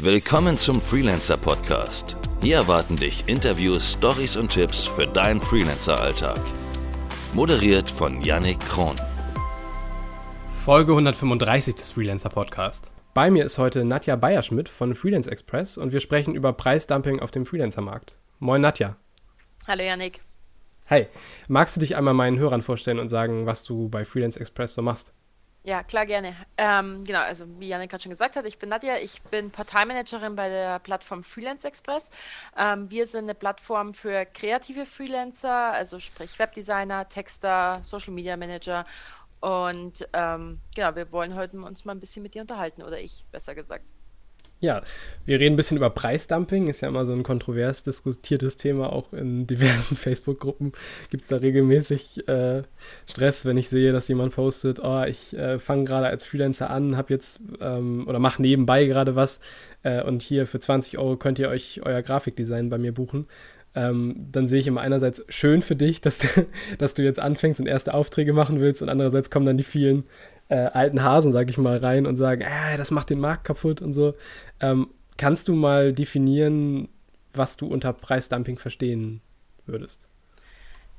Willkommen zum Freelancer Podcast. Hier erwarten dich Interviews, Stories und Tipps für deinen Freelancer-Alltag. Moderiert von Yannick Kron. Folge 135 des Freelancer Podcast. Bei mir ist heute Nadja Bayerschmidt von Freelance Express und wir sprechen über Preisdumping auf dem Freelancer-Markt. Moin Nadja. Hallo Yannick. Hi, magst du dich einmal meinen Hörern vorstellen und sagen, was du bei Freelance Express so machst? Ja, klar, gerne. Ähm, genau, also wie Janik gerade schon gesagt hat, ich bin Nadja, ich bin Portalmanagerin bei der Plattform Freelance Express. Ähm, wir sind eine Plattform für kreative Freelancer, also sprich Webdesigner, Texter, Social Media Manager. Und ähm, genau, wir wollen heute uns mal ein bisschen mit dir unterhalten, oder ich, besser gesagt. Ja, wir reden ein bisschen über Preisdumping, ist ja immer so ein kontrovers diskutiertes Thema, auch in diversen Facebook-Gruppen gibt es da regelmäßig äh, Stress, wenn ich sehe, dass jemand postet, oh, ich äh, fange gerade als Freelancer an, habe jetzt ähm, oder mache nebenbei gerade was äh, und hier für 20 Euro könnt ihr euch euer Grafikdesign bei mir buchen. Ähm, dann sehe ich immer einerseits schön für dich, dass du, dass du jetzt anfängst und erste Aufträge machen willst und andererseits kommen dann die vielen äh, alten Hasen, sag ich mal, rein und sagen, äh, das macht den Markt kaputt und so. Ähm, kannst du mal definieren, was du unter Preisdumping verstehen würdest?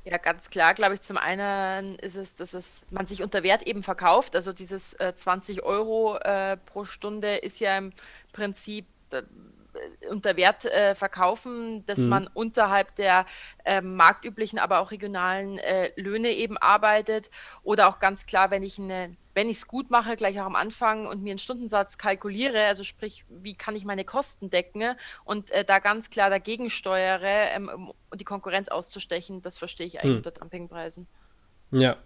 Ja, ganz klar, glaube ich, zum einen ist es, dass es man sich unter Wert eben verkauft. Also dieses äh, 20 Euro äh, pro Stunde ist ja im Prinzip äh, unter Wert äh, verkaufen, dass mhm. man unterhalb der äh, marktüblichen, aber auch regionalen äh, Löhne eben arbeitet. Oder auch ganz klar, wenn ich eine wenn ich es gut mache, gleich auch am Anfang und mir einen Stundensatz kalkuliere, also sprich, wie kann ich meine Kosten decken und äh, da ganz klar dagegen steuere, ähm, um die Konkurrenz auszustechen, das verstehe ich eigentlich hm. unter Dumpingpreisen. Ja,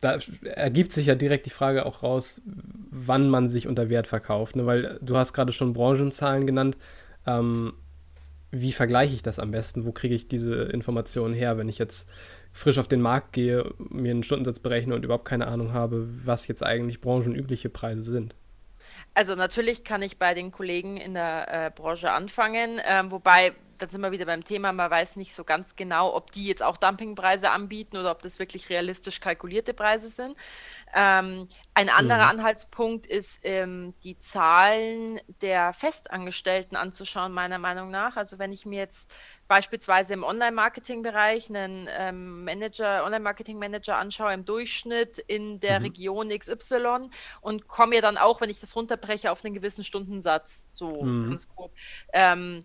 da ergibt sich ja direkt die Frage auch raus, wann man sich unter Wert verkauft, ne? weil du hast gerade schon Branchenzahlen genannt. Ähm, wie vergleiche ich das am besten? Wo kriege ich diese Informationen her, wenn ich jetzt frisch auf den Markt gehe, mir einen Stundensatz berechne und überhaupt keine Ahnung habe, was jetzt eigentlich branchenübliche Preise sind? Also natürlich kann ich bei den Kollegen in der äh, Branche anfangen, ähm, wobei da sind wir wieder beim Thema, man weiß nicht so ganz genau, ob die jetzt auch Dumpingpreise anbieten oder ob das wirklich realistisch kalkulierte Preise sind. Ähm, ein anderer mhm. Anhaltspunkt ist, ähm, die Zahlen der Festangestellten anzuschauen, meiner Meinung nach. Also wenn ich mir jetzt beispielsweise im Online-Marketing-Bereich einen ähm, Manager, Online-Marketing-Manager anschaue im Durchschnitt in der mhm. Region XY und komme ja dann auch, wenn ich das runterbreche, auf einen gewissen Stundensatz, so mhm. ganz grob. Ähm,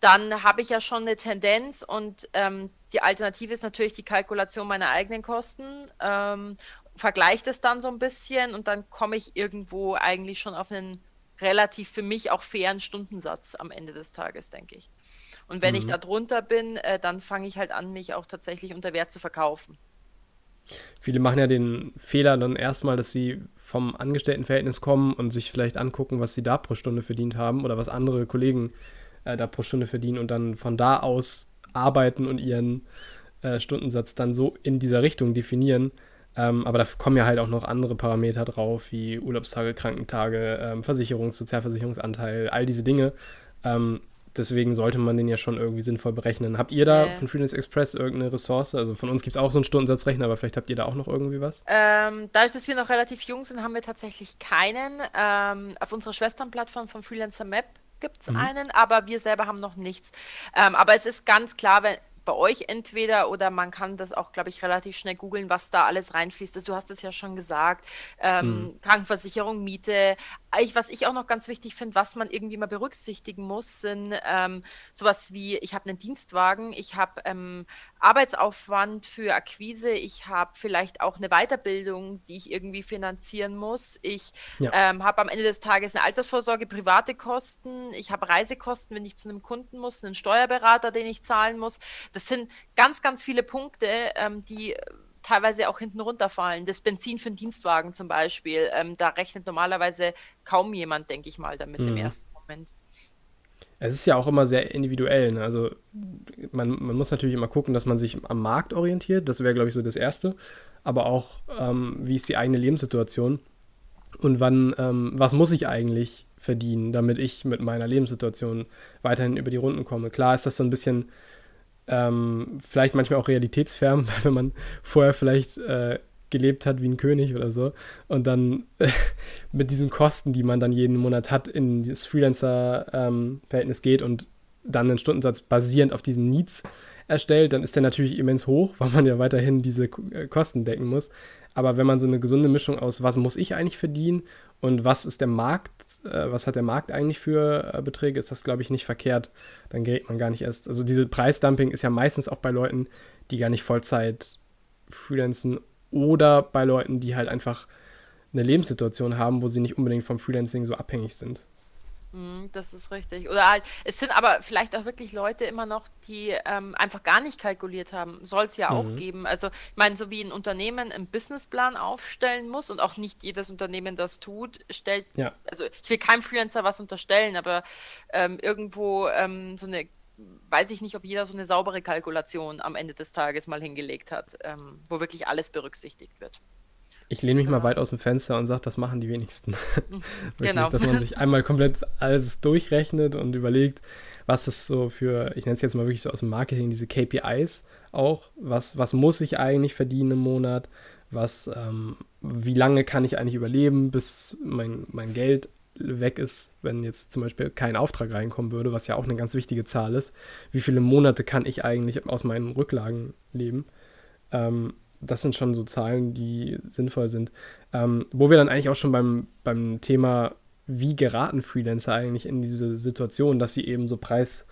dann habe ich ja schon eine Tendenz und ähm, die Alternative ist natürlich die Kalkulation meiner eigenen Kosten. Ähm, vergleiche das dann so ein bisschen und dann komme ich irgendwo eigentlich schon auf einen relativ für mich auch fairen Stundensatz am Ende des Tages, denke ich. Und wenn mhm. ich da drunter bin, äh, dann fange ich halt an, mich auch tatsächlich unter Wert zu verkaufen. Viele machen ja den Fehler dann erstmal, dass sie vom Angestelltenverhältnis kommen und sich vielleicht angucken, was sie da pro Stunde verdient haben oder was andere Kollegen äh, da pro Stunde verdienen und dann von da aus arbeiten und ihren äh, Stundensatz dann so in dieser Richtung definieren. Ähm, aber da kommen ja halt auch noch andere Parameter drauf, wie Urlaubstage, Krankentage, ähm, Versicherungs-, Sozialversicherungsanteil, all diese Dinge. Ähm, deswegen sollte man den ja schon irgendwie sinnvoll berechnen. Habt ihr da äh. von Freelance Express irgendeine Ressource? Also von uns gibt es auch so einen Stundensatzrechner, aber vielleicht habt ihr da auch noch irgendwie was? Ähm, dadurch, dass wir noch relativ jung sind, haben wir tatsächlich keinen. Ähm, auf unserer Schwesternplattform von Freelancer Map gibt es mhm. einen, aber wir selber haben noch nichts. Ähm, aber es ist ganz klar, wenn, bei euch entweder oder man kann das auch, glaube ich, relativ schnell googeln, was da alles reinfließt. Also, du hast es ja schon gesagt. Ähm, mhm. Krankenversicherung, Miete. Ich, was ich auch noch ganz wichtig finde, was man irgendwie mal berücksichtigen muss, sind ähm, sowas wie, ich habe einen Dienstwagen, ich habe ähm, Arbeitsaufwand für Akquise, ich habe vielleicht auch eine Weiterbildung, die ich irgendwie finanzieren muss. Ich ja. ähm, habe am Ende des Tages eine Altersvorsorge, private Kosten, ich habe Reisekosten, wenn ich zu einem Kunden muss, einen Steuerberater, den ich zahlen muss. Das sind ganz, ganz viele Punkte, ähm, die teilweise auch hinten runterfallen. Das Benzin für einen Dienstwagen zum Beispiel, ähm, da rechnet normalerweise kaum jemand, denke ich mal, damit mhm. im ersten Moment. Es ist ja auch immer sehr individuell. Ne? Also man, man muss natürlich immer gucken, dass man sich am Markt orientiert. Das wäre, glaube ich, so das Erste. Aber auch, ähm, wie ist die eigene Lebenssituation? Und wann, ähm, was muss ich eigentlich verdienen, damit ich mit meiner Lebenssituation weiterhin über die Runden komme? Klar ist das so ein bisschen ähm, vielleicht manchmal auch realitätsfern, weil wenn man vorher vielleicht äh, gelebt hat wie ein König oder so und dann äh, mit diesen Kosten, die man dann jeden Monat hat, in das Freelancer-Verhältnis ähm, geht und dann einen Stundensatz basierend auf diesen Needs erstellt, dann ist der natürlich immens hoch, weil man ja weiterhin diese äh, Kosten decken muss. Aber wenn man so eine gesunde Mischung aus, was muss ich eigentlich verdienen und was ist der Markt, äh, was hat der Markt eigentlich für äh, Beträge, ist das, glaube ich, nicht verkehrt. Dann gerät man gar nicht erst. Also diese Preisdumping ist ja meistens auch bei Leuten, die gar nicht Vollzeit freelancen oder bei Leuten, die halt einfach eine Lebenssituation haben, wo sie nicht unbedingt vom Freelancing so abhängig sind. Mhm, das ist richtig. Oder halt, es sind aber vielleicht auch wirklich Leute immer noch, die ähm, einfach gar nicht kalkuliert haben. Soll es ja mhm. auch geben. Also, ich meine, so wie ein Unternehmen einen Businessplan aufstellen muss und auch nicht jedes Unternehmen das tut, stellt, ja. also ich will keinem Freelancer was unterstellen, aber ähm, irgendwo ähm, so eine weiß ich nicht, ob jeder so eine saubere Kalkulation am Ende des Tages mal hingelegt hat, ähm, wo wirklich alles berücksichtigt wird. Ich lehne mich mal weit aus dem Fenster und sage, das machen die wenigsten. genau. Dass man sich einmal komplett alles durchrechnet und überlegt, was ist so für, ich nenne es jetzt mal wirklich so aus dem Marketing, diese KPIs auch, was, was muss ich eigentlich verdienen im Monat, was, ähm, wie lange kann ich eigentlich überleben, bis mein, mein Geld weg ist, wenn jetzt zum Beispiel kein Auftrag reinkommen würde, was ja auch eine ganz wichtige Zahl ist. Wie viele Monate kann ich eigentlich aus meinen Rücklagen leben? Ähm, das sind schon so Zahlen, die sinnvoll sind. Ähm, wo wir dann eigentlich auch schon beim, beim Thema, wie geraten Freelancer eigentlich in diese Situation, dass sie eben so Preis,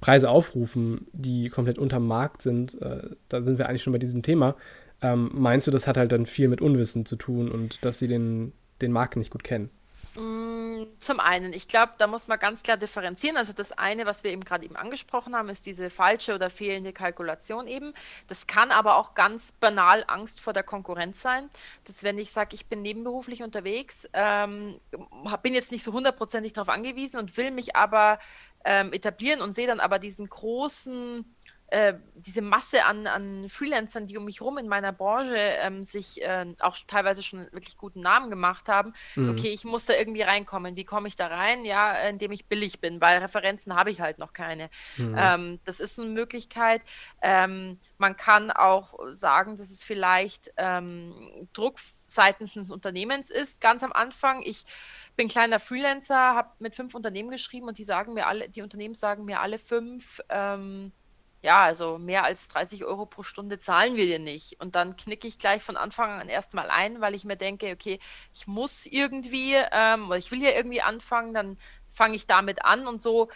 Preise aufrufen, die komplett unterm Markt sind. Äh, da sind wir eigentlich schon bei diesem Thema. Ähm, meinst du, das hat halt dann viel mit Unwissen zu tun und dass sie den, den Markt nicht gut kennen? Zum einen, ich glaube, da muss man ganz klar differenzieren. Also das eine, was wir eben gerade eben angesprochen haben, ist diese falsche oder fehlende Kalkulation eben. Das kann aber auch ganz banal Angst vor der Konkurrenz sein. Dass wenn ich sage, ich bin nebenberuflich unterwegs, ähm, bin jetzt nicht so hundertprozentig darauf angewiesen und will mich aber ähm, etablieren und sehe dann aber diesen großen äh, diese Masse an, an Freelancern, die um mich rum in meiner Branche ähm, sich äh, auch teilweise schon wirklich guten Namen gemacht haben. Mhm. Okay, ich muss da irgendwie reinkommen. Wie komme ich da rein? Ja, indem ich billig bin, weil Referenzen habe ich halt noch keine. Mhm. Ähm, das ist eine Möglichkeit. Ähm, man kann auch sagen, dass es vielleicht ähm, Druck seitens des Unternehmens ist, ganz am Anfang. Ich bin kleiner Freelancer, habe mit fünf Unternehmen geschrieben und die sagen mir alle, die Unternehmen sagen mir alle fünf, ähm, ja, also mehr als 30 Euro pro Stunde zahlen wir dir nicht. Und dann knicke ich gleich von Anfang an erstmal ein, weil ich mir denke, okay, ich muss irgendwie, ähm, oder ich will ja irgendwie anfangen, dann fange ich damit an und so.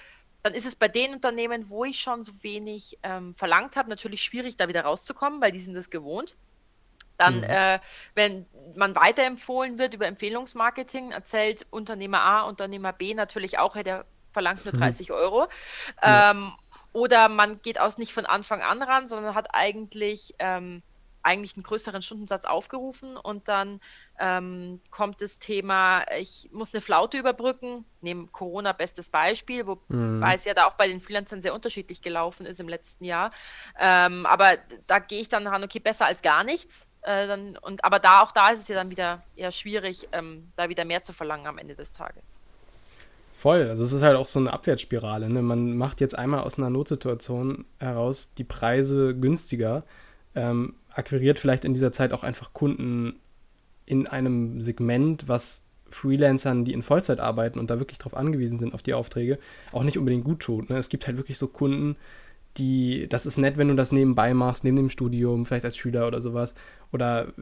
Dann ist es bei den Unternehmen, wo ich schon so wenig ähm, verlangt habe, natürlich schwierig, da wieder rauszukommen, weil die sind das gewohnt. Dann, mhm. äh, wenn man weiterempfohlen wird über Empfehlungsmarketing, erzählt Unternehmer A, Unternehmer B natürlich auch, hey, der verlangt nur 30 mhm. Euro. Ja. Ähm, oder man geht aus nicht von Anfang an ran, sondern hat eigentlich, ähm, eigentlich einen größeren Stundensatz aufgerufen und dann ähm, kommt das Thema, ich muss eine Flaute überbrücken, neben Corona bestes Beispiel, wobei mhm. es ja da auch bei den Freelancern sehr unterschiedlich gelaufen ist im letzten Jahr. Ähm, aber da gehe ich dann ran, okay, besser als gar nichts. Äh, dann, und, aber da auch da ist es ja dann wieder eher schwierig, ähm, da wieder mehr zu verlangen am Ende des Tages. Voll. Also es ist halt auch so eine Abwärtsspirale. Ne? Man macht jetzt einmal aus einer Notsituation heraus die Preise günstiger, ähm, akquiriert vielleicht in dieser Zeit auch einfach Kunden in einem Segment, was Freelancern, die in Vollzeit arbeiten und da wirklich darauf angewiesen sind, auf die Aufträge, auch nicht unbedingt gut tut. Ne? Es gibt halt wirklich so Kunden, die, das ist nett, wenn du das nebenbei machst, neben dem Studium, vielleicht als Schüler oder sowas. Oder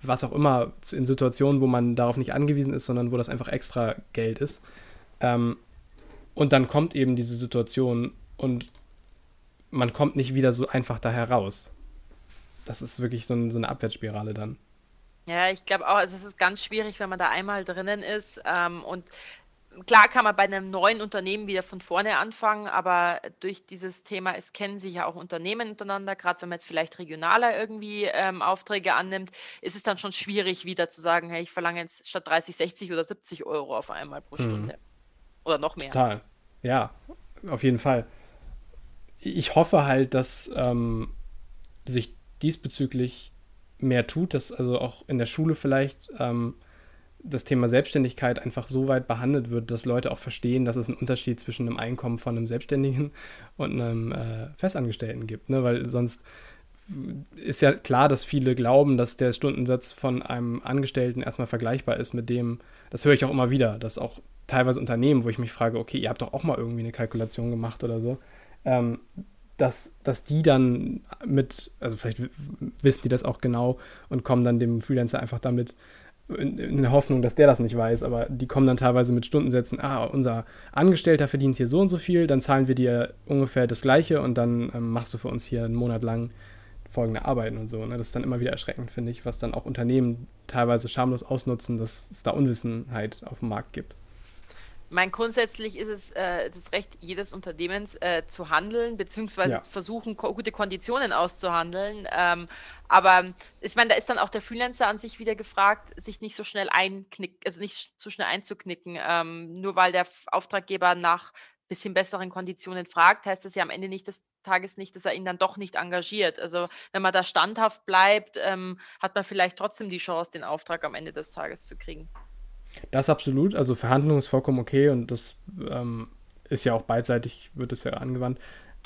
was auch immer, in Situationen, wo man darauf nicht angewiesen ist, sondern wo das einfach extra Geld ist. Ähm, und dann kommt eben diese Situation und man kommt nicht wieder so einfach da heraus. Das ist wirklich so, ein, so eine Abwärtsspirale dann. Ja, ich glaube auch, also es ist ganz schwierig, wenn man da einmal drinnen ist. Ähm, und klar kann man bei einem neuen Unternehmen wieder von vorne anfangen, aber durch dieses Thema, es kennen sich ja auch Unternehmen untereinander, gerade wenn man jetzt vielleicht regionaler irgendwie ähm, Aufträge annimmt, ist es dann schon schwierig, wieder zu sagen, hey, ich verlange jetzt statt 30, 60 oder 70 Euro auf einmal pro hm. Stunde. Oder noch mehr. Total. Ja, auf jeden Fall. Ich hoffe halt, dass ähm, sich diesbezüglich mehr tut, dass also auch in der Schule vielleicht ähm, das Thema Selbstständigkeit einfach so weit behandelt wird, dass Leute auch verstehen, dass es einen Unterschied zwischen einem Einkommen von einem Selbstständigen und einem äh, Festangestellten gibt. Ne? Weil sonst ist ja klar, dass viele glauben, dass der Stundensatz von einem Angestellten erstmal vergleichbar ist mit dem, das höre ich auch immer wieder, dass auch teilweise Unternehmen, wo ich mich frage, okay, ihr habt doch auch mal irgendwie eine Kalkulation gemacht oder so, ähm, dass, dass die dann mit, also vielleicht wissen die das auch genau und kommen dann dem Freelancer einfach damit in, in, der Hoffnung, dass der das nicht weiß, aber die kommen dann teilweise mit Stundensätzen, ah, unser Angestellter verdient hier so und so viel, dann zahlen wir dir ungefähr das Gleiche und dann ähm, machst du für uns hier einen Monat lang folgende Arbeiten und so. Ne? Das ist dann immer wieder erschreckend, finde ich, was dann auch Unternehmen teilweise schamlos ausnutzen, dass es da Unwissenheit auf dem Markt gibt mein grundsätzlich ist es äh, das Recht jedes Unternehmens äh, zu handeln, beziehungsweise ja. versuchen, ko gute Konditionen auszuhandeln. Ähm, aber ich meine, da ist dann auch der Freelancer an sich wieder gefragt, sich nicht so schnell einknicken, also nicht so schnell einzuknicken. Ähm, nur weil der Auftraggeber nach bisschen besseren Konditionen fragt, heißt das ja am Ende nicht des Tages nicht, dass er ihn dann doch nicht engagiert. Also wenn man da standhaft bleibt, ähm, hat man vielleicht trotzdem die Chance, den Auftrag am Ende des Tages zu kriegen. Das absolut. Also Verhandlung ist vollkommen okay und das ähm, ist ja auch beidseitig, wird es ja angewandt.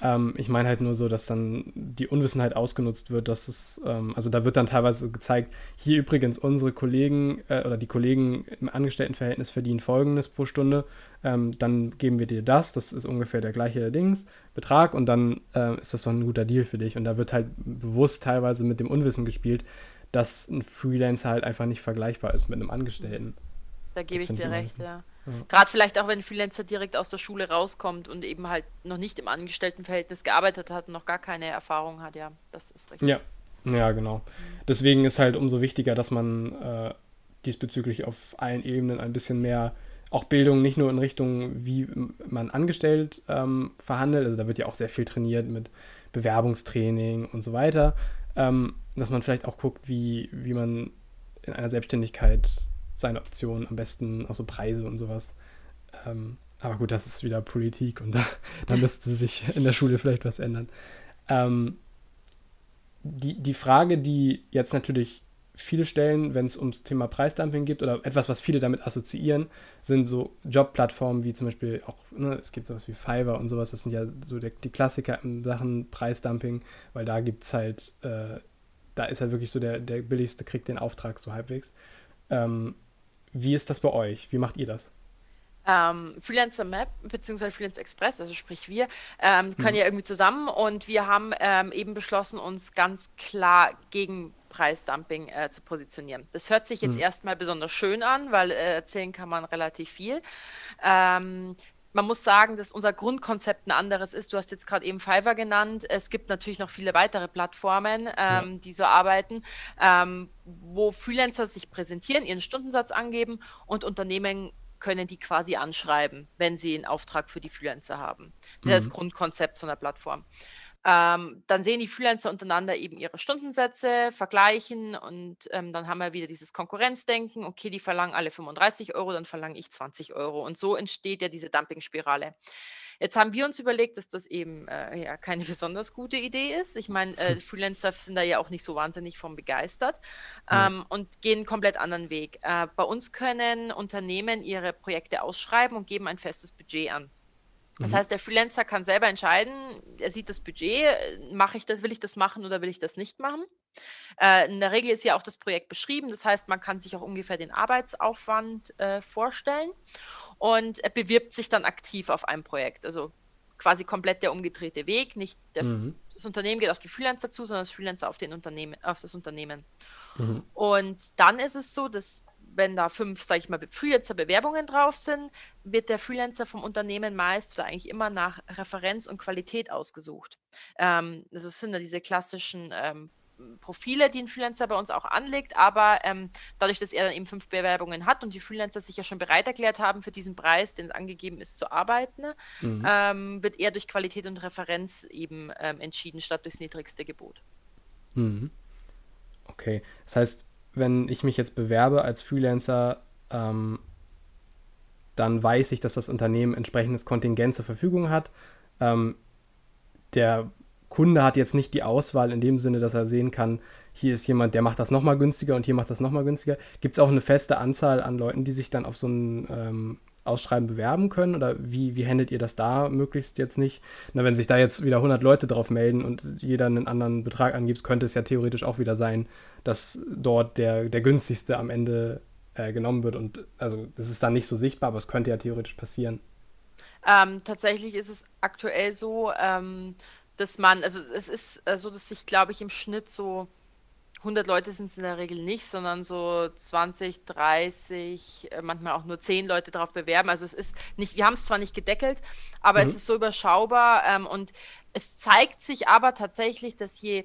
Ähm, ich meine halt nur so, dass dann die Unwissenheit ausgenutzt wird, dass es, ähm, also da wird dann teilweise gezeigt, hier übrigens unsere Kollegen äh, oder die Kollegen im Angestelltenverhältnis verdienen folgendes pro Stunde, ähm, dann geben wir dir das, das ist ungefähr der gleiche Dings, Betrag und dann äh, ist das doch ein guter Deal für dich. Und da wird halt bewusst teilweise mit dem Unwissen gespielt, dass ein Freelancer halt einfach nicht vergleichbar ist mit einem Angestellten. Da gebe ich dir recht, ja. ja. Gerade vielleicht auch, wenn ein Freelancer direkt aus der Schule rauskommt und eben halt noch nicht im Angestelltenverhältnis gearbeitet hat und noch gar keine Erfahrung hat, ja, das ist richtig. Ja, ja, genau. Deswegen ist halt umso wichtiger, dass man äh, diesbezüglich auf allen Ebenen ein bisschen mehr auch Bildung nicht nur in Richtung, wie man angestellt ähm, verhandelt, also da wird ja auch sehr viel trainiert mit Bewerbungstraining und so weiter, ähm, dass man vielleicht auch guckt, wie, wie man in einer Selbstständigkeit seine Optionen, am besten auch so Preise und sowas. Ähm, aber gut, das ist wieder Politik und da, da müsste sich in der Schule vielleicht was ändern. Ähm, die, die Frage, die jetzt natürlich viele stellen, wenn es ums Thema Preisdumping geht oder etwas, was viele damit assoziieren, sind so Jobplattformen wie zum Beispiel auch, ne, es gibt sowas wie Fiverr und sowas, das sind ja so der, die Klassiker in Sachen Preisdumping, weil da gibt es halt, äh, da ist halt wirklich so der, der billigste kriegt den Auftrag so halbwegs. Ähm, wie ist das bei euch? Wie macht ihr das? Ähm, Freelancer Map bzw. Freelancer Express, also sprich wir, ähm, können mhm. ja irgendwie zusammen und wir haben ähm, eben beschlossen, uns ganz klar gegen Preisdumping äh, zu positionieren. Das hört sich jetzt mhm. erstmal besonders schön an, weil äh, erzählen kann man relativ viel. Ähm, man muss sagen, dass unser Grundkonzept ein anderes ist. Du hast jetzt gerade eben Fiverr genannt. Es gibt natürlich noch viele weitere Plattformen, ähm, ja. die so arbeiten, ähm, wo Freelancer sich präsentieren, ihren Stundensatz angeben und Unternehmen können die quasi anschreiben, wenn sie einen Auftrag für die Freelancer haben. Das mhm. ist das. Grundkonzept so einer Plattform. Ähm, dann sehen die Freelancer untereinander eben ihre Stundensätze, vergleichen und ähm, dann haben wir wieder dieses Konkurrenzdenken. Okay, die verlangen alle 35 Euro, dann verlange ich 20 Euro. Und so entsteht ja diese Dumpingspirale. Jetzt haben wir uns überlegt, dass das eben äh, ja keine besonders gute Idee ist. Ich meine, äh, Freelancer sind da ja auch nicht so wahnsinnig von begeistert ähm, mhm. und gehen einen komplett anderen Weg. Äh, bei uns können Unternehmen ihre Projekte ausschreiben und geben ein festes Budget an. Das mhm. heißt, der Freelancer kann selber entscheiden, er sieht das Budget, mache ich das, will ich das machen oder will ich das nicht machen. Äh, in der Regel ist ja auch das Projekt beschrieben, das heißt, man kann sich auch ungefähr den Arbeitsaufwand äh, vorstellen und er bewirbt sich dann aktiv auf ein Projekt. Also quasi komplett der umgedrehte Weg. Nicht der, mhm. das Unternehmen geht auf die Freelancer zu, sondern das Freelancer auf, den Unternehmen, auf das Unternehmen. Mhm. Und dann ist es so, dass wenn da fünf, sage ich mal, Freelancer-Bewerbungen drauf sind, wird der Freelancer vom Unternehmen meist oder eigentlich immer nach Referenz und Qualität ausgesucht. Ähm, also es sind ja diese klassischen ähm, Profile, die ein Freelancer bei uns auch anlegt, aber ähm, dadurch, dass er dann eben fünf Bewerbungen hat und die Freelancer sich ja schon bereit erklärt haben, für diesen Preis, den es angegeben ist, zu arbeiten, mhm. ähm, wird er durch Qualität und Referenz eben ähm, entschieden, statt durchs niedrigste Gebot. Mhm. Okay, das heißt, wenn ich mich jetzt bewerbe als Freelancer, ähm, dann weiß ich, dass das Unternehmen entsprechendes Kontingent zur Verfügung hat. Ähm, der Kunde hat jetzt nicht die Auswahl in dem Sinne, dass er sehen kann, hier ist jemand, der macht das nochmal günstiger und hier macht das nochmal günstiger. Gibt es auch eine feste Anzahl an Leuten, die sich dann auf so ein, ähm, Ausschreiben bewerben können? Oder wie, wie handelt ihr das da möglichst jetzt nicht? Na, wenn sich da jetzt wieder 100 Leute drauf melden und jeder einen anderen Betrag angibt, könnte es ja theoretisch auch wieder sein, dass dort der, der günstigste am Ende äh, genommen wird. Und also das ist dann nicht so sichtbar, aber es könnte ja theoretisch passieren. Ähm, tatsächlich ist es aktuell so, ähm, dass man, also es ist äh, so, dass sich, glaube ich, im Schnitt so 100 Leute sind es in der Regel nicht, sondern so 20, 30, äh, manchmal auch nur 10 Leute darauf bewerben. Also es ist nicht, wir haben es zwar nicht gedeckelt, aber mhm. es ist so überschaubar ähm, und es zeigt sich aber tatsächlich, dass je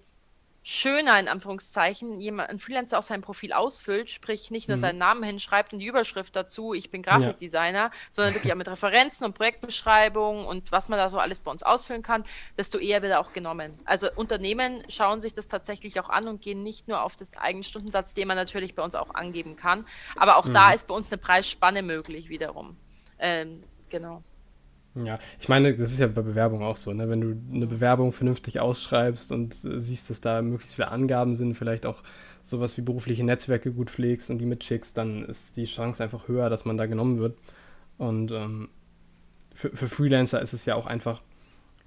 schöner, in Anführungszeichen, jemand, ein Freelancer auch sein Profil ausfüllt, sprich nicht nur mhm. seinen Namen hinschreibt und die Überschrift dazu, ich bin Grafikdesigner, ja. sondern wirklich auch mit Referenzen und Projektbeschreibungen und was man da so alles bei uns ausfüllen kann, desto eher wird er auch genommen. Also Unternehmen schauen sich das tatsächlich auch an und gehen nicht nur auf das eigenen Stundensatz, den man natürlich bei uns auch angeben kann, aber auch mhm. da ist bei uns eine Preisspanne möglich wiederum. Ähm, genau. Ja, ich meine, das ist ja bei Bewerbung auch so, ne? Wenn du eine Bewerbung vernünftig ausschreibst und äh, siehst, dass da möglichst viele Angaben sind, vielleicht auch sowas wie berufliche Netzwerke gut pflegst und die mitschickst, dann ist die Chance einfach höher, dass man da genommen wird. Und ähm, für, für Freelancer ist es ja auch einfach,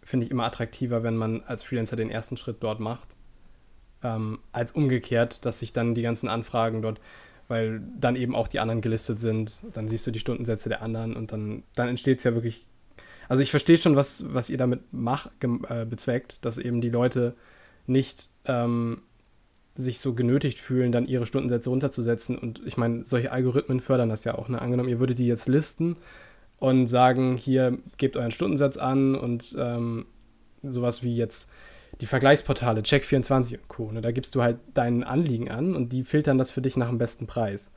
finde ich, immer attraktiver, wenn man als Freelancer den ersten Schritt dort macht, ähm, als umgekehrt, dass sich dann die ganzen Anfragen dort weil dann eben auch die anderen gelistet sind. Dann siehst du die Stundensätze der anderen und dann, dann entsteht es ja wirklich also ich verstehe schon, was, was ihr damit macht, äh, bezweckt, dass eben die Leute nicht ähm, sich so genötigt fühlen, dann ihre Stundensätze runterzusetzen. Und ich meine, solche Algorithmen fördern das ja auch. Ne? Angenommen, ihr würdet die jetzt listen und sagen, hier gebt euren Stundensatz an und ähm, sowas wie jetzt die Vergleichsportale, Check24 und Co. Ne? Da gibst du halt deinen Anliegen an und die filtern das für dich nach dem besten Preis.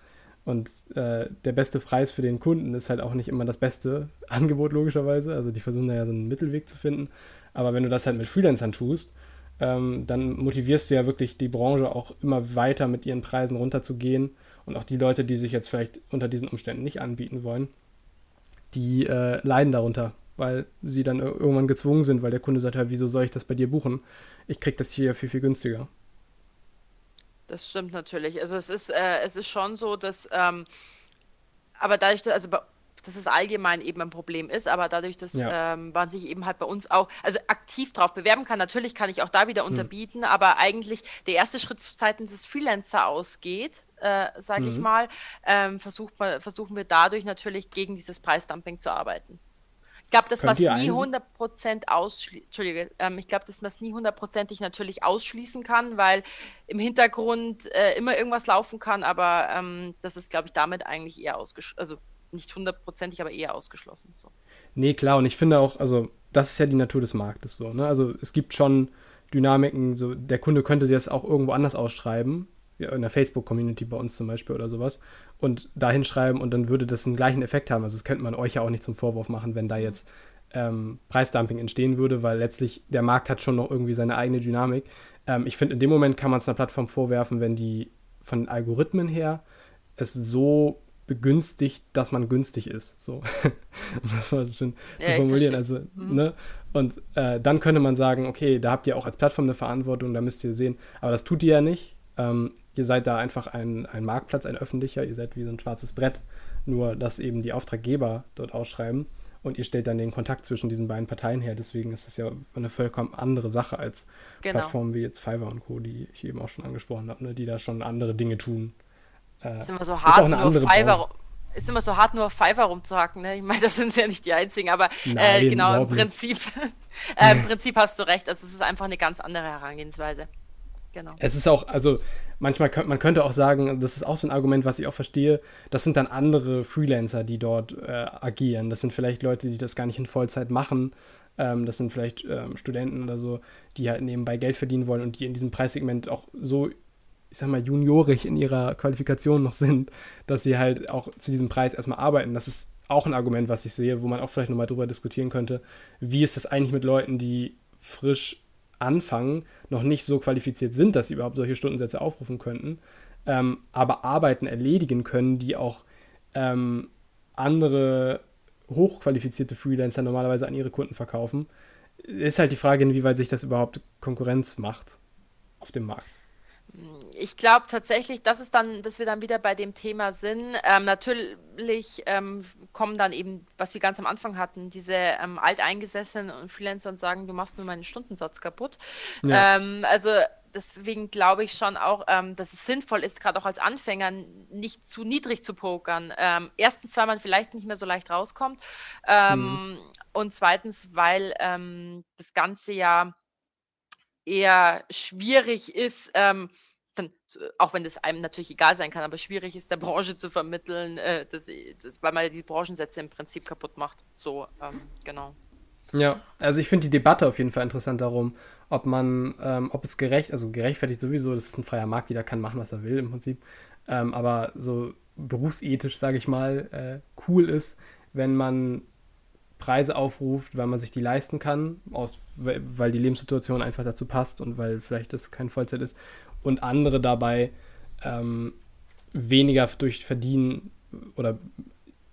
Und äh, der beste Preis für den Kunden ist halt auch nicht immer das beste Angebot, logischerweise. Also die versuchen da ja so einen Mittelweg zu finden. Aber wenn du das halt mit Freelancern tust, ähm, dann motivierst du ja wirklich die Branche auch immer weiter mit ihren Preisen runterzugehen. Und auch die Leute, die sich jetzt vielleicht unter diesen Umständen nicht anbieten wollen, die äh, leiden darunter, weil sie dann irgendwann gezwungen sind, weil der Kunde sagt, ja, wieso soll ich das bei dir buchen? Ich krieg das hier ja viel, viel günstiger. Das stimmt natürlich. Also es ist, äh, es ist schon so, dass, ähm, aber dadurch, dass, also dass es allgemein eben ein Problem ist, aber dadurch, dass ja. ähm, man sich eben halt bei uns auch, also aktiv drauf bewerben kann, natürlich kann ich auch da wieder hm. unterbieten, mhm. aber eigentlich der erste Schritt seitens des Freelancer ausgeht, äh, sage mhm. ich mal, ähm, versucht man, versuchen wir dadurch natürlich gegen dieses Preisdumping zu arbeiten glaube, das was nie 100% ausschließen, Entschuldige, ähm, ich glaube, dass man es nie hundertprozentig natürlich ausschließen kann, weil im Hintergrund äh, immer irgendwas laufen kann, aber ähm, das ist, glaube ich, damit eigentlich eher ausgeschlossen, also nicht hundertprozentig, aber eher ausgeschlossen. So. Nee, klar, und ich finde auch, also das ist ja die Natur des Marktes so, ne? Also es gibt schon Dynamiken, so der Kunde könnte sie jetzt auch irgendwo anders ausschreiben, in der Facebook-Community bei uns zum Beispiel oder sowas, und da hinschreiben und dann würde das einen gleichen Effekt haben. Also das könnte man euch ja auch nicht zum Vorwurf machen, wenn da jetzt ähm, Preisdumping entstehen würde, weil letztlich der Markt hat schon noch irgendwie seine eigene Dynamik. Ähm, ich finde, in dem Moment kann man es einer Plattform vorwerfen, wenn die von den Algorithmen her es so begünstigt, dass man günstig ist. So, um das mal schön ja, zu formulieren. Also, mhm. ne? Und äh, dann könnte man sagen, okay, da habt ihr auch als Plattform eine Verantwortung, da müsst ihr sehen. Aber das tut ihr ja nicht. Ähm, ihr seid da einfach ein, ein Marktplatz, ein öffentlicher, ihr seid wie so ein schwarzes Brett, nur dass eben die Auftraggeber dort ausschreiben und ihr stellt dann den Kontakt zwischen diesen beiden Parteien her. Deswegen ist das ja eine vollkommen andere Sache als genau. Plattformen wie jetzt Fiverr und Co., die ich eben auch schon angesprochen habe, ne, die da schon andere Dinge tun. Äh, ist immer so hart, nur Fiverr, ist immer so hart, nur auf Fiverr rumzuhacken. Ne? Ich meine, das sind ja nicht die einzigen, aber äh, Nein, äh, genau, im Prinzip, äh, im Prinzip hast du recht. Also es ist einfach eine ganz andere Herangehensweise. Genau. Es ist auch, also manchmal könnte man könnte auch sagen, das ist auch so ein Argument, was ich auch verstehe, das sind dann andere Freelancer, die dort äh, agieren. Das sind vielleicht Leute, die das gar nicht in Vollzeit machen. Ähm, das sind vielleicht ähm, Studenten oder so, die halt nebenbei Geld verdienen wollen und die in diesem Preissegment auch so, ich sag mal, juniorig in ihrer Qualifikation noch sind, dass sie halt auch zu diesem Preis erstmal arbeiten. Das ist auch ein Argument, was ich sehe, wo man auch vielleicht nochmal drüber diskutieren könnte. Wie ist das eigentlich mit Leuten, die frisch anfangen, noch nicht so qualifiziert sind, dass sie überhaupt solche Stundensätze aufrufen könnten, ähm, aber Arbeiten erledigen können, die auch ähm, andere hochqualifizierte Freelancer normalerweise an ihre Kunden verkaufen. Ist halt die Frage, inwieweit sich das überhaupt Konkurrenz macht auf dem Markt. Ich glaube tatsächlich, das ist dann, dass wir dann wieder bei dem Thema sind. Ähm, natürlich ähm, kommen dann eben, was wir ganz am Anfang hatten, diese ähm, Alteingesessenen und Freelancer und sagen, du machst mir meinen Stundensatz kaputt. Ja. Ähm, also deswegen glaube ich schon auch, ähm, dass es sinnvoll ist, gerade auch als Anfänger nicht zu niedrig zu pokern. Ähm, erstens, weil man vielleicht nicht mehr so leicht rauskommt. Mhm. Und zweitens, weil das Ganze ja eher schwierig ist, ähm, dann, auch wenn das einem natürlich egal sein kann, aber schwierig ist, der Branche zu vermitteln, äh, dass, dass, weil man die Branchensätze im Prinzip kaputt macht. So, ähm, genau. Ja, also ich finde die Debatte auf jeden Fall interessant darum, ob man, ähm, ob es gerecht, also gerechtfertigt sowieso, das ist ein freier Markt, jeder kann machen, was er will im Prinzip, ähm, aber so berufsethisch, sage ich mal, äh, cool ist, wenn man Preise aufruft, weil man sich die leisten kann, aus, weil die Lebenssituation einfach dazu passt und weil vielleicht das kein Vollzeit ist und andere dabei ähm, weniger durch Verdienen oder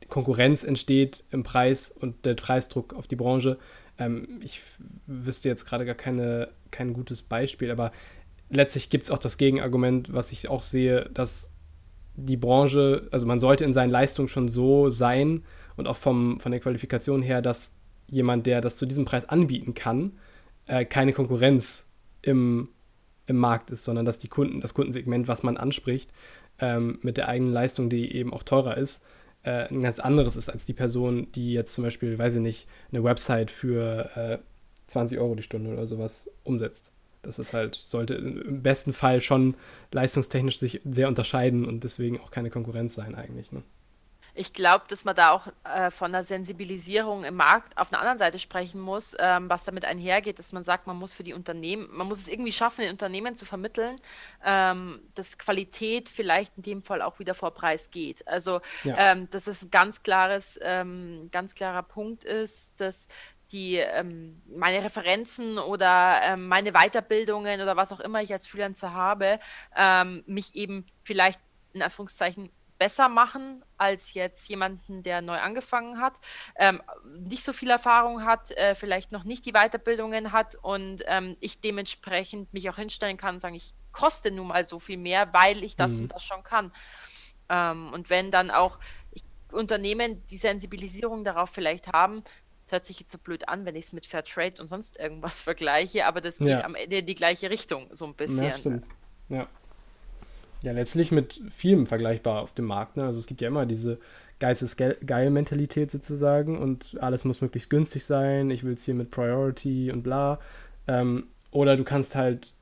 Konkurrenz entsteht im Preis und der Preisdruck auf die Branche. Ähm, ich wüsste jetzt gerade gar keine, kein gutes Beispiel, aber letztlich gibt es auch das Gegenargument, was ich auch sehe, dass die Branche, also man sollte in seinen Leistungen schon so sein und auch vom, von der Qualifikation her, dass jemand, der das zu diesem Preis anbieten kann, äh, keine Konkurrenz im im Markt ist, sondern dass die Kunden, das Kundensegment, was man anspricht, ähm, mit der eigenen Leistung, die eben auch teurer ist, äh, ein ganz anderes ist als die Person, die jetzt zum Beispiel, weiß ich nicht, eine Website für äh, 20 Euro die Stunde oder sowas umsetzt. Das ist halt, sollte im besten Fall schon leistungstechnisch sich sehr unterscheiden und deswegen auch keine Konkurrenz sein eigentlich. Ne? Ich glaube, dass man da auch äh, von einer Sensibilisierung im Markt auf einer anderen Seite sprechen muss, ähm, was damit einhergeht, dass man sagt, man muss für die Unternehmen, man muss es irgendwie schaffen, den Unternehmen zu vermitteln, ähm, dass Qualität vielleicht in dem Fall auch wieder vor Preis geht. Also, ja. ähm, dass es ein ganz klares, ähm, ganz klarer Punkt ist, dass die ähm, meine Referenzen oder ähm, meine Weiterbildungen oder was auch immer ich als Freelancer habe, ähm, mich eben vielleicht in Anführungszeichen besser machen als jetzt jemanden, der neu angefangen hat, ähm, nicht so viel Erfahrung hat, äh, vielleicht noch nicht die Weiterbildungen hat und ähm, ich dementsprechend mich auch hinstellen kann und sagen, ich koste nun mal so viel mehr, weil ich das mhm. und das schon kann. Ähm, und wenn dann auch ich, Unternehmen die Sensibilisierung darauf vielleicht haben, hört sich jetzt so blöd an, wenn ich es mit Fairtrade und sonst irgendwas vergleiche, aber das geht ja. am Ende in die gleiche Richtung, so ein bisschen. Ja, stimmt. Ja ja letztlich mit vielem vergleichbar auf dem Markt. Ne? Also es gibt ja immer diese Geiz ist geil Mentalität sozusagen und alles muss möglichst günstig sein. Ich will es hier mit Priority und bla. Ähm, oder du kannst halt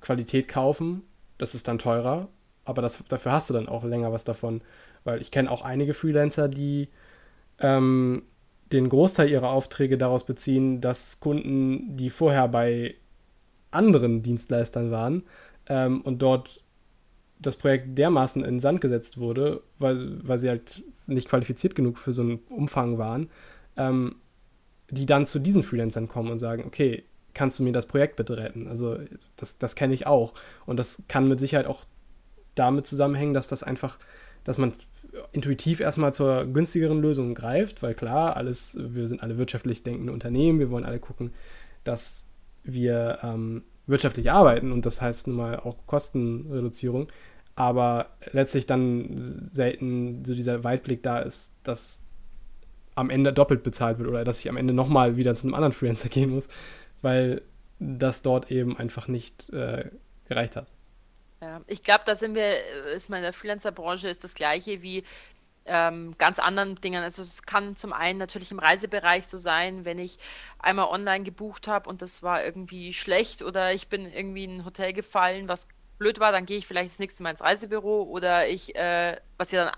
Qualität kaufen, das ist dann teurer, aber das, dafür hast du dann auch länger was davon. Weil ich kenne auch einige Freelancer, die ähm, den Großteil ihrer Aufträge daraus beziehen, dass Kunden, die vorher bei anderen Dienstleistern waren ähm, und dort das Projekt dermaßen in den Sand gesetzt wurde, weil, weil sie halt nicht qualifiziert genug für so einen Umfang waren, ähm, die dann zu diesen Freelancern kommen und sagen, okay, kannst du mir das Projekt bitte retten? Also das, das kenne ich auch. Und das kann mit Sicherheit auch damit zusammenhängen, dass das einfach, dass man intuitiv erstmal zur günstigeren Lösung greift, weil klar, alles, wir sind alle wirtschaftlich denkende Unternehmen, wir wollen alle gucken, dass wir ähm, wirtschaftlich arbeiten und das heißt nun mal auch Kostenreduzierung aber letztlich dann selten so dieser Weitblick da ist, dass am Ende doppelt bezahlt wird oder dass ich am Ende nochmal wieder zu einem anderen Freelancer gehen muss, weil das dort eben einfach nicht äh, gereicht hat. Ja, ich glaube, da sind wir, ist mal in der Freelancer-Branche ist das gleiche wie ähm, ganz anderen Dingen. Also es kann zum einen natürlich im Reisebereich so sein, wenn ich einmal online gebucht habe und das war irgendwie schlecht oder ich bin irgendwie in ein Hotel gefallen, was blöd war, dann gehe ich vielleicht das nächste Mal ins Reisebüro oder ich, äh, was ja dann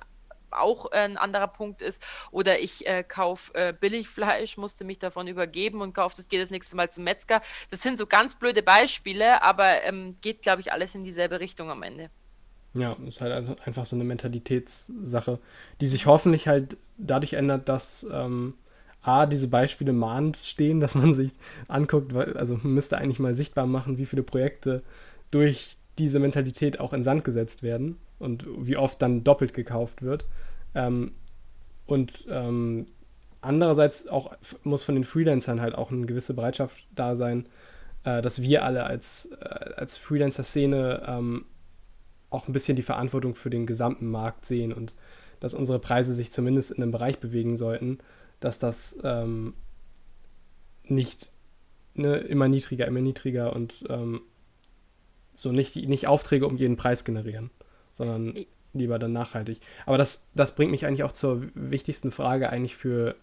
auch ein anderer Punkt ist, oder ich äh, kaufe äh, Billigfleisch, musste mich davon übergeben und kaufe das, geht das nächste Mal zum Metzger. Das sind so ganz blöde Beispiele, aber ähm, geht, glaube ich, alles in dieselbe Richtung am Ende. Ja, ist halt also einfach so eine Mentalitätssache, die sich hoffentlich halt dadurch ändert, dass ähm, A, diese Beispiele mahnt stehen, dass man sich anguckt, also man müsste eigentlich mal sichtbar machen, wie viele Projekte durch diese Mentalität auch in Sand gesetzt werden und wie oft dann doppelt gekauft wird. Ähm, und ähm, andererseits auch muss von den Freelancern halt auch eine gewisse Bereitschaft da sein, äh, dass wir alle als, äh, als Freelancer-Szene ähm, auch ein bisschen die Verantwortung für den gesamten Markt sehen und dass unsere Preise sich zumindest in einem Bereich bewegen sollten, dass das ähm, nicht ne, immer niedriger, immer niedriger und ähm, so nicht, nicht Aufträge um jeden Preis generieren, sondern lieber dann nachhaltig. Aber das, das bringt mich eigentlich auch zur wichtigsten Frage eigentlich für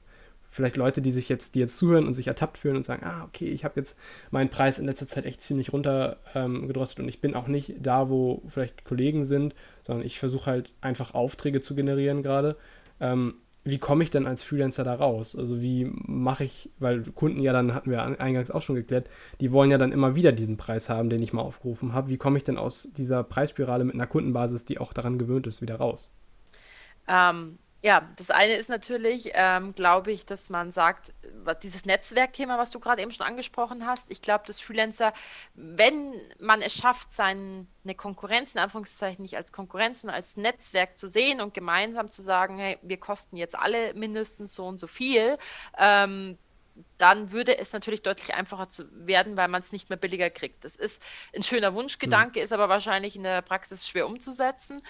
vielleicht Leute, die sich jetzt, die jetzt zuhören und sich ertappt fühlen und sagen, ah, okay, ich habe jetzt meinen Preis in letzter Zeit echt ziemlich runter ähm, und ich bin auch nicht da, wo vielleicht Kollegen sind, sondern ich versuche halt einfach Aufträge zu generieren gerade. Ähm, wie komme ich denn als Freelancer da raus? Also wie mache ich, weil Kunden ja dann, hatten wir eingangs auch schon geklärt, die wollen ja dann immer wieder diesen Preis haben, den ich mal aufgerufen habe. Wie komme ich denn aus dieser Preisspirale mit einer Kundenbasis, die auch daran gewöhnt ist, wieder raus? Ähm, ja, das eine ist natürlich, ähm, glaube ich, dass man sagt, was, dieses Netzwerkthema, was du gerade eben schon angesprochen hast, ich glaube, dass Freelancer, wenn man es schafft, seine Konkurrenz in Anführungszeichen nicht als Konkurrenz, sondern als Netzwerk zu sehen und gemeinsam zu sagen, hey, wir kosten jetzt alle mindestens so und so viel, ähm, dann würde es natürlich deutlich einfacher zu werden, weil man es nicht mehr billiger kriegt. Das ist ein schöner Wunschgedanke, mhm. ist aber wahrscheinlich in der Praxis schwer umzusetzen.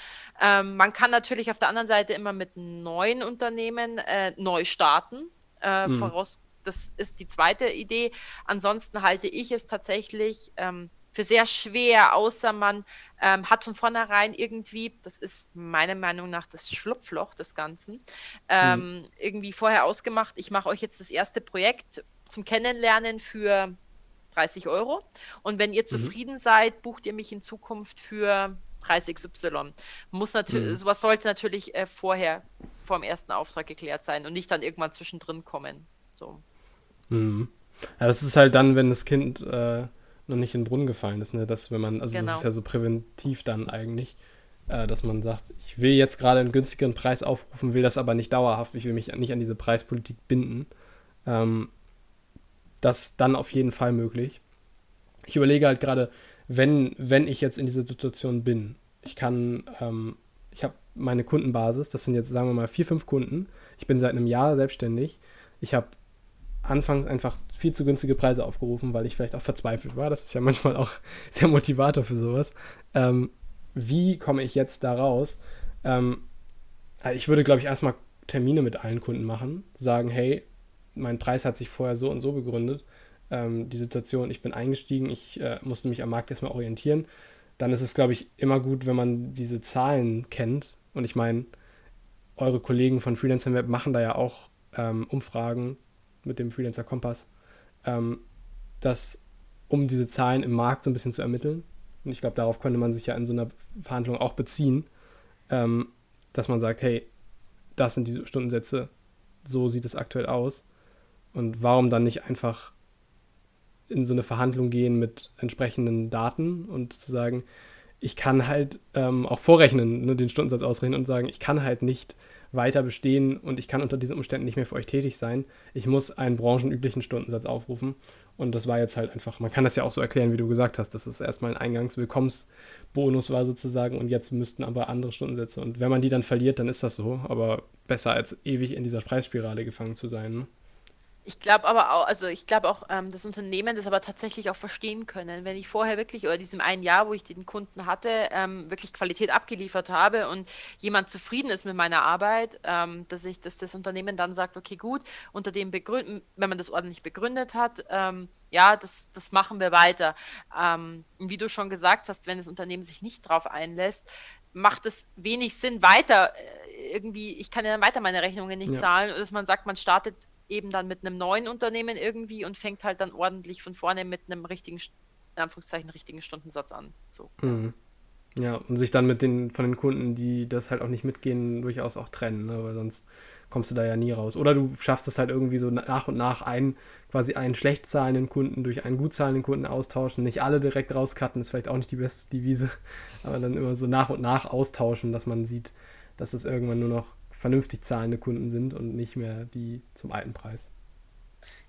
Ähm, man kann natürlich auf der anderen Seite immer mit neuen Unternehmen äh, neu starten. Äh, mhm. Voraus, das ist die zweite Idee. Ansonsten halte ich es tatsächlich ähm, für sehr schwer, außer man ähm, hat von vornherein irgendwie, das ist meiner Meinung nach das Schlupfloch des Ganzen, ähm, mhm. irgendwie vorher ausgemacht, ich mache euch jetzt das erste Projekt zum Kennenlernen für 30 Euro und wenn ihr mhm. zufrieden seid, bucht ihr mich in Zukunft für Preis XY. Muss natürlich, mhm. sowas sollte natürlich äh, vorher vor dem ersten Auftrag geklärt sein und nicht dann irgendwann zwischendrin kommen. So. Mhm. Ja, das ist halt dann, wenn das Kind äh, noch nicht in den Brunnen gefallen ist, ne? Dass wenn man, also genau. das ist ja so präventiv dann eigentlich, äh, dass man sagt, ich will jetzt gerade einen günstigeren Preis aufrufen, will das aber nicht dauerhaft, ich will mich nicht an diese Preispolitik binden. Ähm, das dann auf jeden Fall möglich. Ich überlege halt gerade, wenn, wenn ich jetzt in dieser Situation bin, ich kann, ähm, ich habe meine Kundenbasis, das sind jetzt, sagen wir mal, vier, fünf Kunden. Ich bin seit einem Jahr selbstständig. Ich habe anfangs einfach viel zu günstige Preise aufgerufen, weil ich vielleicht auch verzweifelt war. Das ist ja manchmal auch sehr Motivator für sowas. Ähm, wie komme ich jetzt da raus? Ähm, also ich würde, glaube ich, erstmal Termine mit allen Kunden machen, sagen, hey, mein Preis hat sich vorher so und so begründet. Ähm, die Situation, ich bin eingestiegen, ich äh, musste mich am Markt erstmal orientieren. Dann ist es, glaube ich, immer gut, wenn man diese Zahlen kennt. Und ich meine, eure Kollegen von Freelancer Web machen da ja auch ähm, Umfragen mit dem Freelancer Kompass, ähm, dass, um diese Zahlen im Markt so ein bisschen zu ermitteln, und ich glaube, darauf könnte man sich ja in so einer Verhandlung auch beziehen, ähm, dass man sagt, hey, das sind diese Stundensätze, so sieht es aktuell aus. Und warum dann nicht einfach in so eine Verhandlung gehen mit entsprechenden Daten und zu sagen, ich kann halt ähm, auch vorrechnen, ne, den Stundensatz ausrechnen und sagen, ich kann halt nicht weiter bestehen und ich kann unter diesen Umständen nicht mehr für euch tätig sein. Ich muss einen branchenüblichen Stundensatz aufrufen. Und das war jetzt halt einfach, man kann das ja auch so erklären, wie du gesagt hast, dass es erstmal ein Eingangswillkommensbonus war sozusagen und jetzt müssten aber andere Stundensätze. Und wenn man die dann verliert, dann ist das so, aber besser als ewig in dieser Preisspirale gefangen zu sein. Ne? Ich glaube aber auch, also ich glaube auch, ähm, das Unternehmen das aber tatsächlich auch verstehen können. Wenn ich vorher wirklich, oder diesem einen Jahr, wo ich den Kunden hatte, ähm, wirklich Qualität abgeliefert habe und jemand zufrieden ist mit meiner Arbeit, ähm, dass ich, dass das Unternehmen dann sagt, okay, gut, unter dem Begründen, wenn man das ordentlich begründet hat, ähm, ja, das, das machen wir weiter. Ähm, wie du schon gesagt hast, wenn das Unternehmen sich nicht darauf einlässt, macht es wenig Sinn, weiter äh, irgendwie, ich kann ja dann weiter meine Rechnungen nicht ja. zahlen, dass man sagt, man startet eben dann mit einem neuen Unternehmen irgendwie und fängt halt dann ordentlich von vorne mit einem richtigen, in Anführungszeichen, richtigen Stundensatz an. So. Mhm. Ja, und sich dann mit den von den Kunden, die das halt auch nicht mitgehen, durchaus auch trennen, ne? weil sonst kommst du da ja nie raus. Oder du schaffst es halt irgendwie so nach und nach einen, quasi einen schlecht zahlenden Kunden durch einen gut zahlenden Kunden austauschen. Nicht alle direkt rauscutten, ist vielleicht auch nicht die beste Devise, aber dann immer so nach und nach austauschen, dass man sieht, dass es irgendwann nur noch vernünftig zahlende Kunden sind und nicht mehr die zum alten Preis.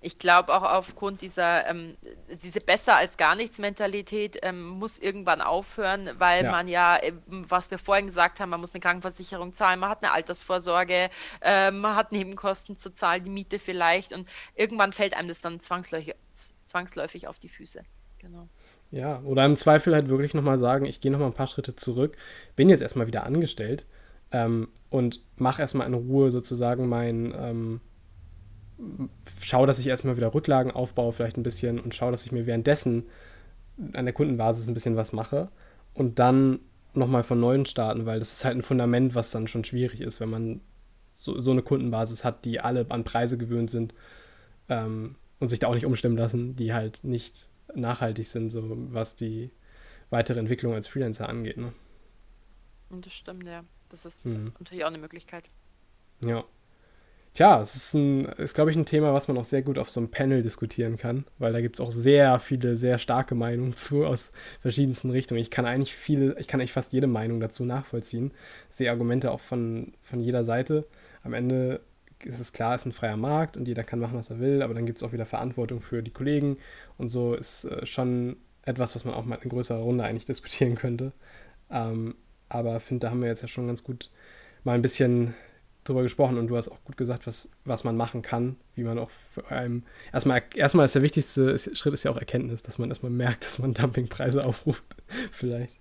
Ich glaube auch aufgrund dieser ähm, diese besser als gar nichts Mentalität ähm, muss irgendwann aufhören, weil ja. man ja, äh, was wir vorhin gesagt haben, man muss eine Krankenversicherung zahlen, man hat eine Altersvorsorge, äh, man hat Nebenkosten zu zahlen, die Miete vielleicht und irgendwann fällt einem das dann zwangsläufig, zwangsläufig auf die Füße. Genau. Ja, oder im Zweifel halt wirklich nochmal sagen, ich gehe nochmal ein paar Schritte zurück, bin jetzt erstmal wieder angestellt ähm, und mache erstmal in Ruhe sozusagen mein, ähm, schau, dass ich erstmal wieder Rücklagen aufbaue, vielleicht ein bisschen und schau, dass ich mir währenddessen an der Kundenbasis ein bisschen was mache und dann nochmal von neuem starten, weil das ist halt ein Fundament, was dann schon schwierig ist, wenn man so, so eine Kundenbasis hat, die alle an Preise gewöhnt sind ähm, und sich da auch nicht umstimmen lassen, die halt nicht nachhaltig sind, so was die weitere Entwicklung als Freelancer angeht. Ne? Das stimmt, ja. Das ist mhm. natürlich auch eine Möglichkeit. Ja. Tja, es ist, ein, ist glaube ich, ein Thema, was man auch sehr gut auf so einem Panel diskutieren kann, weil da gibt es auch sehr viele, sehr starke Meinungen zu aus verschiedensten Richtungen. Ich kann eigentlich viele, ich kann eigentlich fast jede Meinung dazu nachvollziehen. sehe Argumente auch von, von jeder Seite. Am Ende ist es klar, es ist ein freier Markt und jeder kann machen, was er will, aber dann gibt es auch wieder Verantwortung für die Kollegen und so ist äh, schon etwas, was man auch mal in größerer Runde eigentlich diskutieren könnte. Ähm, aber finde, da haben wir jetzt ja schon ganz gut mal ein bisschen drüber gesprochen und du hast auch gut gesagt, was, was man machen kann, wie man auch für einem. Erstmal, erstmal ist der wichtigste Schritt ist ja auch Erkenntnis, dass man erstmal merkt, dass man Dumpingpreise aufruft. Vielleicht.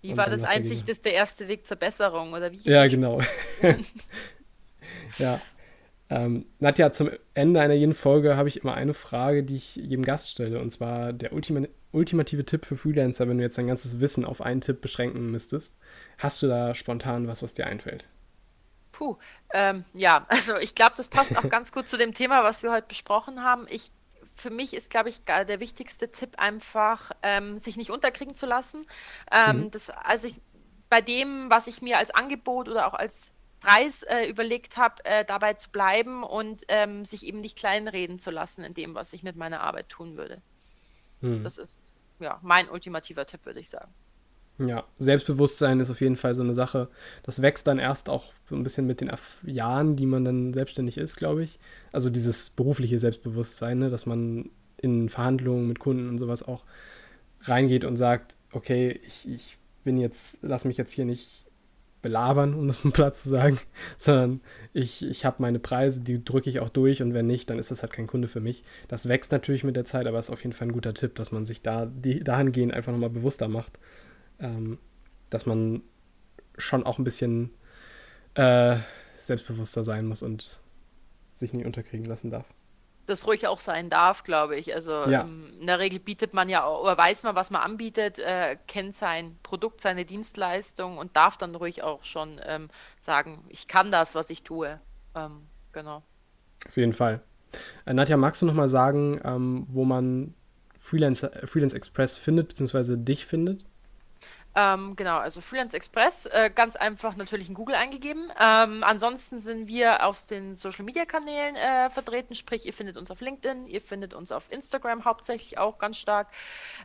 Wie und war das einzig, das der erste Weg zur Besserung, oder wie? Ja, genau. ja. Ähm, Nadja, zum Ende einer jeden Folge habe ich immer eine Frage, die ich jedem Gast stelle, und zwar der Ultima ultimative Tipp für Freelancer, wenn du jetzt dein ganzes Wissen auf einen Tipp beschränken müsstest. Hast du da spontan was, was dir einfällt? Puh, ähm, ja, also ich glaube, das passt auch ganz gut zu dem Thema, was wir heute besprochen haben. Ich, für mich ist, glaube ich, der wichtigste Tipp einfach, ähm, sich nicht unterkriegen zu lassen. Ähm, mhm. das, also ich, bei dem, was ich mir als Angebot oder auch als Preis äh, überlegt habe, äh, dabei zu bleiben und ähm, sich eben nicht kleinreden zu lassen in dem, was ich mit meiner Arbeit tun würde. Mhm. Das ist ja mein ultimativer Tipp, würde ich sagen. Ja, Selbstbewusstsein ist auf jeden Fall so eine Sache. Das wächst dann erst auch so ein bisschen mit den Jahren, die man dann selbstständig ist, glaube ich. Also dieses berufliche Selbstbewusstsein, ne, dass man in Verhandlungen mit Kunden und sowas auch reingeht und sagt, okay, ich, ich bin jetzt, lass mich jetzt hier nicht belabern, um das mal Platz zu sagen, sondern ich, ich habe meine Preise, die drücke ich auch durch und wenn nicht, dann ist das halt kein Kunde für mich. Das wächst natürlich mit der Zeit, aber ist auf jeden Fall ein guter Tipp, dass man sich da die, dahingehend einfach nochmal bewusster macht ähm, dass man schon auch ein bisschen äh, selbstbewusster sein muss und sich nicht unterkriegen lassen darf. Das ruhig auch sein darf, glaube ich. Also ja. ähm, in der Regel bietet man ja oder weiß man, was man anbietet, äh, kennt sein Produkt, seine Dienstleistung und darf dann ruhig auch schon ähm, sagen, ich kann das, was ich tue. Ähm, genau. Auf jeden Fall. Äh, Nadja, magst du noch mal sagen, ähm, wo man Freelance, Freelance Express findet, beziehungsweise dich findet? Ähm, genau, also Freelance Express, äh, ganz einfach natürlich in Google eingegeben. Ähm, ansonsten sind wir auf den Social Media Kanälen äh, vertreten, sprich, ihr findet uns auf LinkedIn, ihr findet uns auf Instagram hauptsächlich auch ganz stark.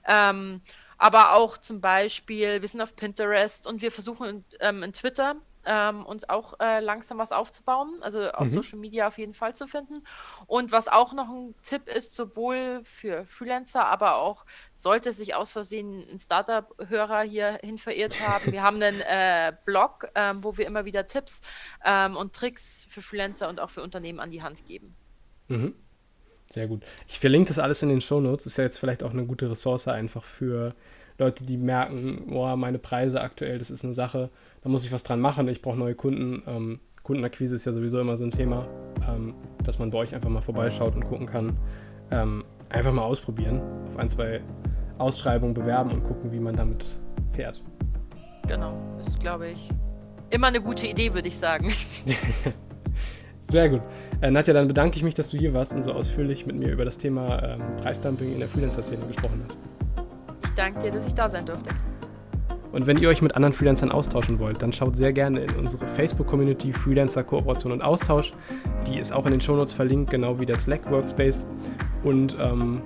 Ähm, aber auch zum Beispiel, wir sind auf Pinterest und wir versuchen ähm, in Twitter ähm, uns auch äh, langsam was aufzubauen, also auf mhm. Social Media auf jeden Fall zu finden. Und was auch noch ein Tipp ist, sowohl für Freelancer, aber auch sollte sich aus Versehen ein Startup-Hörer hierhin verirrt haben. Wir haben einen äh, Blog, ähm, wo wir immer wieder Tipps ähm, und Tricks für Freelancer und auch für Unternehmen an die Hand geben. Mhm. Sehr gut. Ich verlinke das alles in den Show Notes. Ist ja jetzt vielleicht auch eine gute Ressource einfach für Leute, die merken, boah, meine Preise aktuell, das ist eine Sache, da muss ich was dran machen, ich brauche neue Kunden. Ähm, Kundenakquise ist ja sowieso immer so ein Thema, ähm, dass man bei euch einfach mal vorbeischaut und gucken kann. Ähm, einfach mal ausprobieren, auf ein, zwei Ausschreibungen bewerben und gucken, wie man damit fährt. Genau, ist, glaube ich, immer eine gute Idee, würde ich sagen. Sehr gut. Äh, Nadja, dann bedanke ich mich, dass du hier warst und so ausführlich mit mir über das Thema ähm, Preisdumping in der Freelancer-Szene gesprochen hast danke dir, dass ich da sein durfte. Und wenn ihr euch mit anderen Freelancern austauschen wollt, dann schaut sehr gerne in unsere Facebook-Community Freelancer Kooperation und Austausch. Die ist auch in den Shownotes verlinkt, genau wie der Slack Workspace. Und ähm,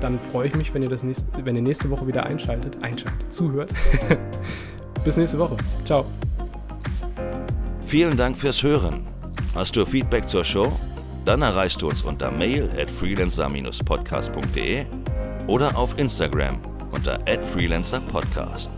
dann freue ich mich, wenn ihr, das nächste, wenn ihr nächste Woche wieder einschaltet, einschaltet, zuhört. Bis nächste Woche. Ciao. Vielen Dank fürs Hören. Hast du Feedback zur Show? Dann erreichst du uns unter mail at freelancer-podcast.de oder auf Instagram unter @freelancerpodcast.